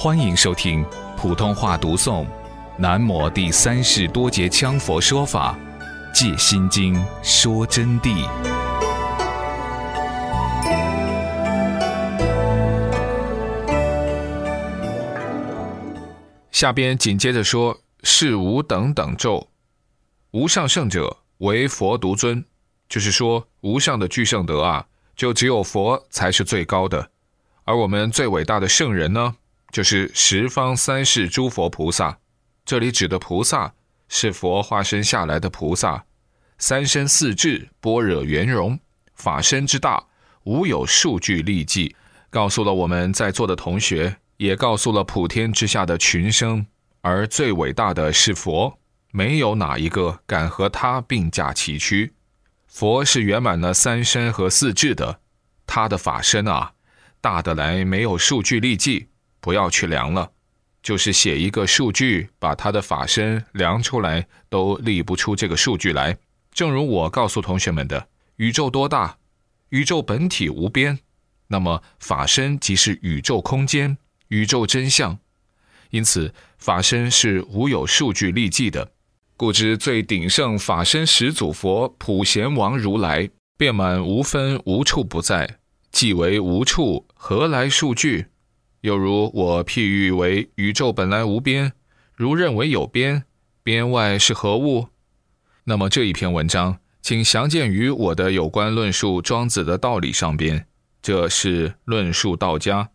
欢迎收听普通话读诵《南摩第三世多杰羌佛说法·戒心经》说真谛。下边紧接着说：“是无等等咒，无上圣者为佛独尊。”就是说，无上的具圣德啊，就只有佛才是最高的，而我们最伟大的圣人呢，就是十方三世诸佛菩萨。这里指的菩萨是佛化身下来的菩萨，三身四智般若圆融，法身之大，无有数据立迹，告诉了我们在座的同学，也告诉了普天之下的群生。而最伟大的是佛，没有哪一个敢和他并驾齐驱。佛是圆满了三身和四智的，他的法身啊，大得来没有数据立迹，不要去量了，就是写一个数据，把他的法身量出来，都立不出这个数据来。正如我告诉同学们的，宇宙多大？宇宙本体无边，那么法身即是宇宙空间、宇宙真相，因此法身是无有数据立迹的。故知最鼎盛法身始祖佛普贤王如来，遍满无分无处不在，既为无处，何来数据？又如我譬喻为宇宙本来无边，如认为有边，边外是何物？那么这一篇文章，请详见于我的有关论述庄子的道理上边。这是论述道家，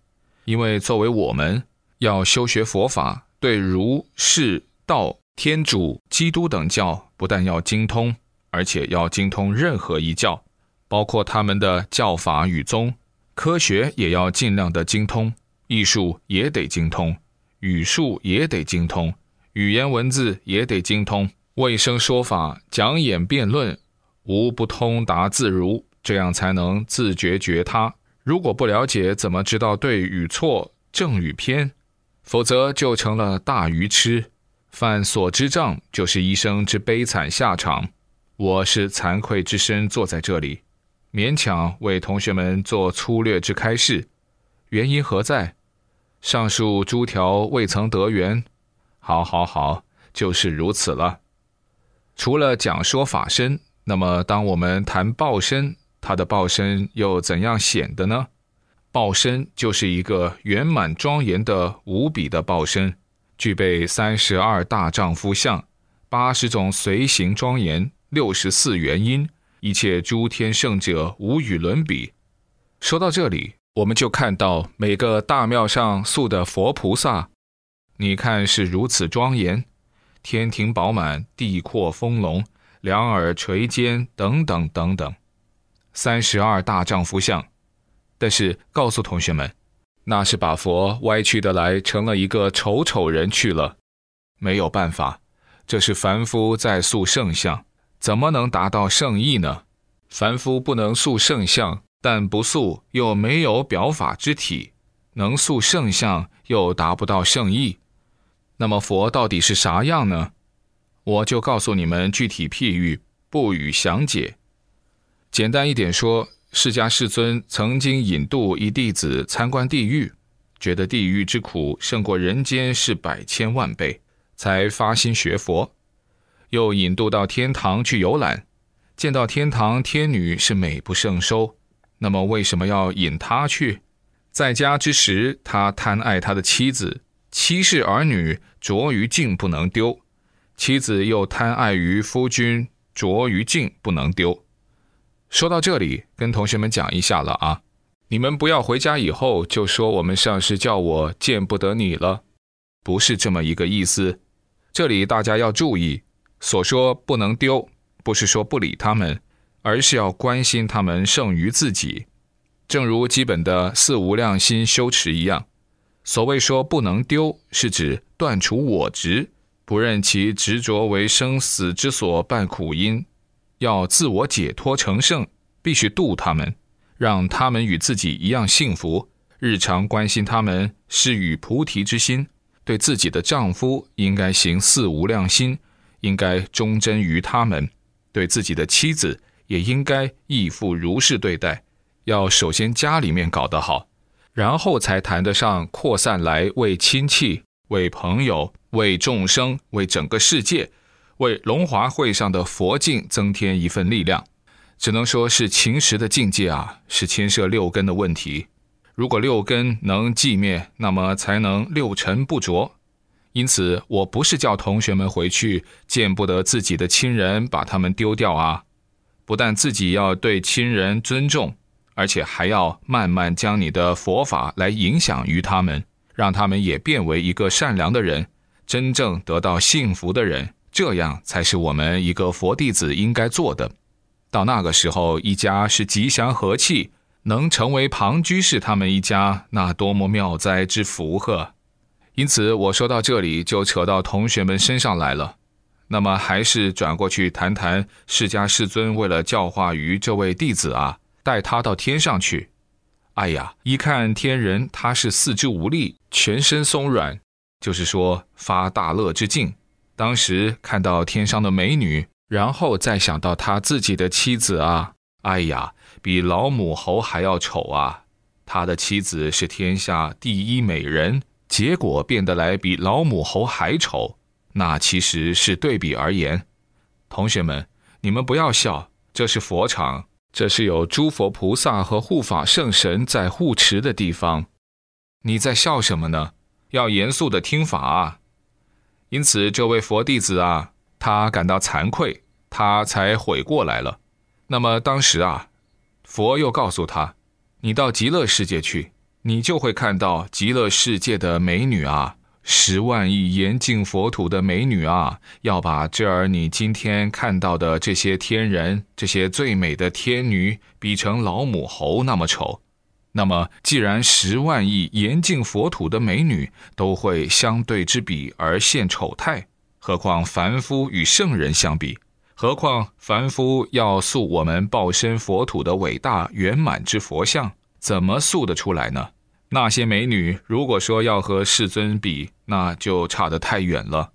因为作为我们要修学佛法，对儒释道。天主、基督等教不但要精通，而且要精通任何一教，包括他们的教法与宗。科学也要尽量的精通，艺术也得精通，语术也得精通，语言文字也得精通。卫生说法、讲演辩论，无不通达自如，这样才能自觉觉他。如果不了解，怎么知道对与错、正与偏？否则就成了大愚痴。犯所知障，就是医生之悲惨下场。我是惭愧之身坐在这里，勉强为同学们做粗略之开示。原因何在？上述诸条未曾得缘。好，好，好，就是如此了。除了讲说法身，那么当我们谈报身，它的报身又怎样显的呢？报身就是一个圆满庄严的无比的报身。具备三十二大丈夫相，八十种随行庄严，六十四元音，一切诸天圣者无与伦比。说到这里，我们就看到每个大庙上塑的佛菩萨，你看是如此庄严，天庭饱满，地阔丰隆，两耳垂肩，等等等等，三十二大丈夫像。但是告诉同学们。那是把佛歪曲的来成了一个丑丑人去了，没有办法，这是凡夫在塑圣像，怎么能达到圣意呢？凡夫不能塑圣像，但不塑又没有表法之体，能塑圣相又达不到圣意，那么佛到底是啥样呢？我就告诉你们具体譬喻，不予详解。简单一点说。释迦世尊曾经引渡一弟子参观地狱，觉得地狱之苦胜过人间是百千万倍，才发心学佛。又引渡到天堂去游览，见到天堂天女是美不胜收。那么为什么要引他去？在家之时，他贪爱他的妻子，妻室儿女着于境不能丢；妻子又贪爱于夫君，着于境不能丢。说到这里，跟同学们讲一下了啊！你们不要回家以后就说我们上师叫我见不得你了，不是这么一个意思。这里大家要注意，所说不能丢，不是说不理他们，而是要关心他们胜于自己。正如基本的四无量心修持一样，所谓说不能丢，是指断除我执，不任其执着为生死之所伴苦因。要自我解脱成圣，必须度他们，让他们与自己一样幸福。日常关心他们，施与菩提之心。对自己的丈夫，应该行四无量心，应该忠贞于他们；对自己的妻子，也应该义父如是对待。要首先家里面搞得好，然后才谈得上扩散来为亲戚、为朋友、为众生、为整个世界、为龙华会上的佛境增添一份力量。只能说是秦时的境界啊，是牵涉六根的问题。如果六根能寂灭，那么才能六尘不着。因此，我不是叫同学们回去见不得自己的亲人，把他们丢掉啊！不但自己要对亲人尊重，而且还要慢慢将你的佛法来影响于他们，让他们也变为一个善良的人，真正得到幸福的人。这样才是我们一个佛弟子应该做的。到那个时候，一家是吉祥和气，能成为旁居士他们一家，那多么妙哉之福呵！因此，我说到这里就扯到同学们身上来了。那么，还是转过去谈谈释迦世尊为了教化于这位弟子啊，带他到天上去。哎呀，一看天人，他是四肢无力，全身松软，就是说发大乐之境。当时看到天上的美女，然后再想到他自己的妻子啊，哎呀，比老母猴还要丑啊！他的妻子是天下第一美人。结果变得来比老母猴还丑，那其实是对比而言。同学们，你们不要笑，这是佛场，这是有诸佛菩萨和护法圣神在护持的地方。你在笑什么呢？要严肃的听法啊！因此，这位佛弟子啊，他感到惭愧，他才悔过来了。那么当时啊，佛又告诉他：“你到极乐世界去。”你就会看到极乐世界的美女啊，十万亿严净佛土的美女啊，要把这儿你今天看到的这些天人、这些最美的天女比成老母猴那么丑。那么，既然十万亿严净佛土的美女都会相对之比而现丑态，何况凡夫与圣人相比？何况凡夫要塑我们报身佛土的伟大圆满之佛像？怎么塑得出来呢？那些美女，如果说要和世尊比，那就差得太远了。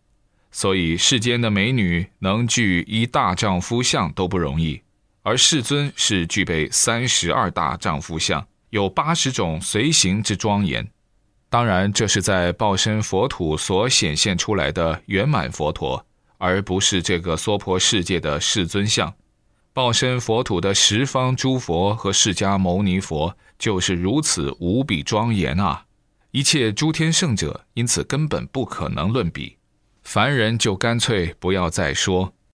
所以世间的美女能具一大丈夫相都不容易，而世尊是具备三十二大丈夫相，有八十种随行之庄严。当然，这是在报身佛土所显现出来的圆满佛陀，而不是这个娑婆世界的世尊像。报身佛土的十方诸佛和释迦牟尼佛就是如此无比庄严啊！一切诸天圣者因此根本不可能论比，凡人就干脆不要再说。